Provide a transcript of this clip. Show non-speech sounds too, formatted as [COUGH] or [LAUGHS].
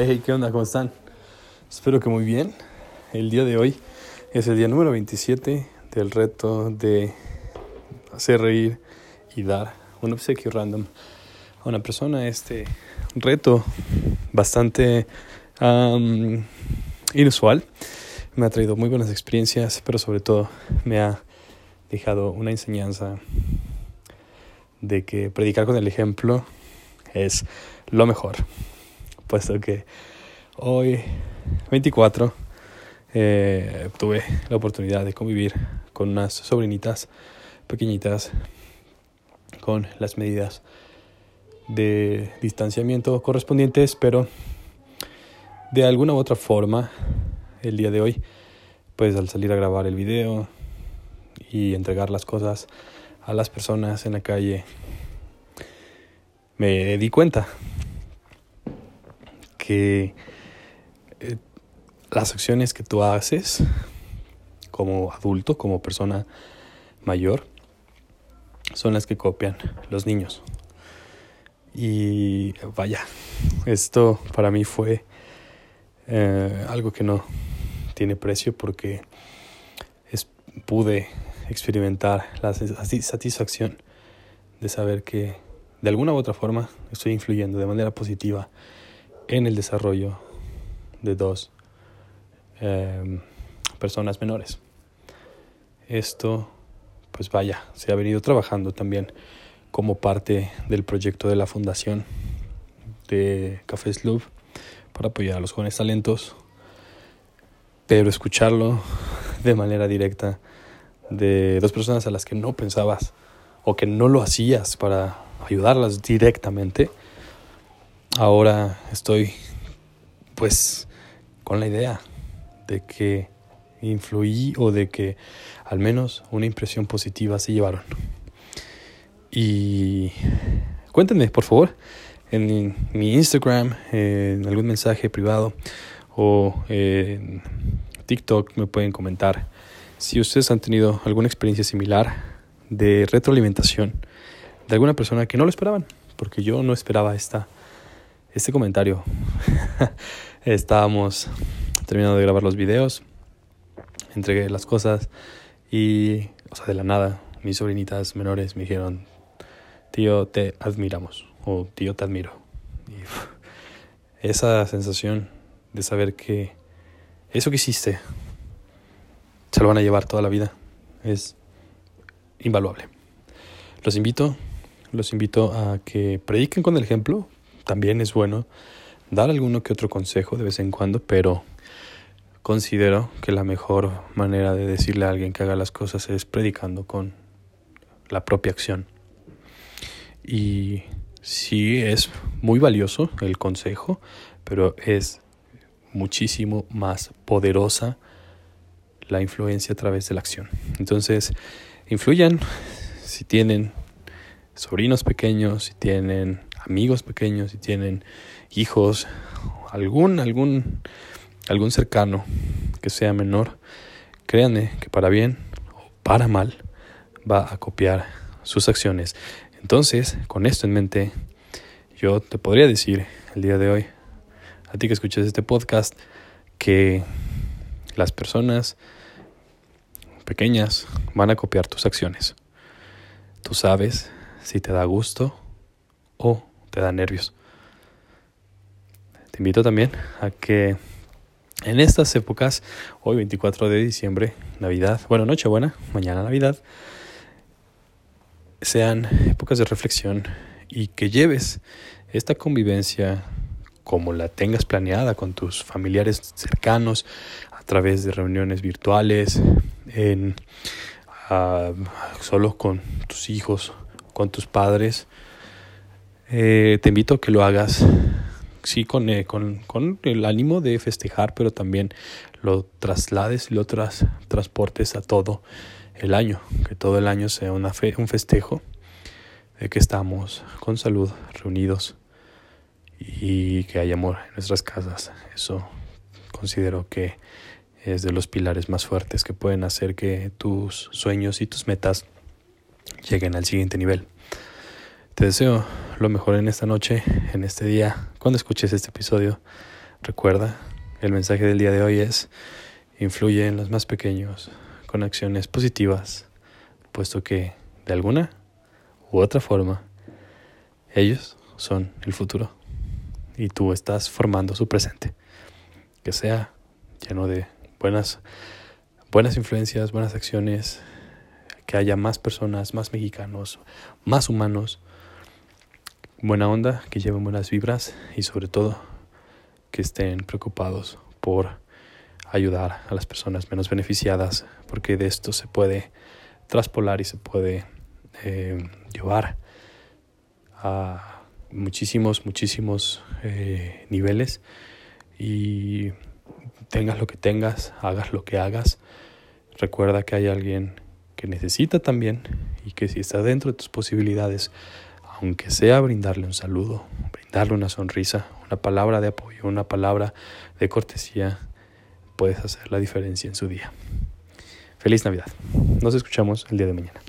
Hey, hey, ¿qué onda? ¿Cómo están? Espero que muy bien. El día de hoy es el día número 27 del reto de hacer reír y dar un obsequio random a una persona. Este reto bastante inusual me ha traído muy buenas experiencias, pero sobre todo me ha dejado una enseñanza de que predicar con el ejemplo es lo mejor puesto que hoy 24 eh, tuve la oportunidad de convivir con unas sobrinitas pequeñitas con las medidas de distanciamiento correspondientes, pero de alguna u otra forma el día de hoy, pues al salir a grabar el video y entregar las cosas a las personas en la calle, me di cuenta que eh, las acciones que tú haces como adulto, como persona mayor, son las que copian los niños. Y vaya, esto para mí fue eh, algo que no tiene precio porque pude experimentar la satisfacción de saber que de alguna u otra forma estoy influyendo de manera positiva en el desarrollo de dos em, personas menores. Esto, pues vaya, se ha venido trabajando también como parte del proyecto de la fundación de Café Sloop para apoyar a los jóvenes talentos, pero escucharlo de manera directa de dos personas a las que no pensabas o que no lo hacías para ayudarlas directamente, ahora estoy pues con la idea de que influí o de que al menos una impresión positiva se llevaron. Y cuéntenme, por favor, en mi Instagram, en algún mensaje privado o en TikTok me pueden comentar si ustedes han tenido alguna experiencia similar de retroalimentación de alguna persona que no lo esperaban, porque yo no esperaba esta este comentario. [LAUGHS] Estábamos terminando de grabar los videos, entregué las cosas y, o sea, de la nada, mis sobrinitas menores me dijeron, tío, te admiramos o tío, te admiro. Y esa sensación de saber que eso que hiciste se lo van a llevar toda la vida es invaluable. Los invito, los invito a que prediquen con el ejemplo, también es bueno dar alguno que otro consejo de vez en cuando, pero considero que la mejor manera de decirle a alguien que haga las cosas es predicando con la propia acción. Y sí es muy valioso el consejo, pero es muchísimo más poderosa la influencia a través de la acción. Entonces, influyan si tienen sobrinos pequeños, si tienen amigos pequeños, si tienen hijos, algún, algún, algún cercano que sea menor, créanme que para bien o para mal va a copiar sus acciones. Entonces, con esto en mente, yo te podría decir el día de hoy, a ti que escuches este podcast, que las personas pequeñas van a copiar tus acciones. Tú sabes si te da gusto o te da nervios. Te invito también a que en estas épocas, hoy 24 de diciembre, Navidad, bueno, Nochebuena, mañana Navidad, sean épocas de reflexión y que lleves esta convivencia como la tengas planeada con tus familiares cercanos a través de reuniones virtuales, en, ah, solo con tus hijos, con tus padres, eh, te invito a que lo hagas, sí, con, eh, con, con, el ánimo de festejar, pero también lo traslades y lo tras, transportes a todo el año, que todo el año sea una fe, un festejo de que estamos con salud, reunidos y que hay amor en nuestras casas. Eso considero que es de los pilares más fuertes que pueden hacer que tus sueños y tus metas lleguen al siguiente nivel. Te deseo lo mejor en esta noche, en este día, cuando escuches este episodio. Recuerda, el mensaje del día de hoy es, influye en los más pequeños con acciones positivas, puesto que de alguna u otra forma, ellos son el futuro y tú estás formando su presente. Que sea lleno de buenas, buenas influencias, buenas acciones, que haya más personas, más mexicanos, más humanos, buena onda, que lleven buenas vibras y sobre todo que estén preocupados por ayudar a las personas menos beneficiadas, porque de esto se puede traspolar y se puede eh, llevar a muchísimos, muchísimos eh, niveles. Y tengas lo que tengas, hagas lo que hagas, recuerda que hay alguien que necesita también y que si está dentro de tus posibilidades, aunque sea brindarle un saludo, brindarle una sonrisa, una palabra de apoyo, una palabra de cortesía, puedes hacer la diferencia en su día. Feliz Navidad. Nos escuchamos el día de mañana.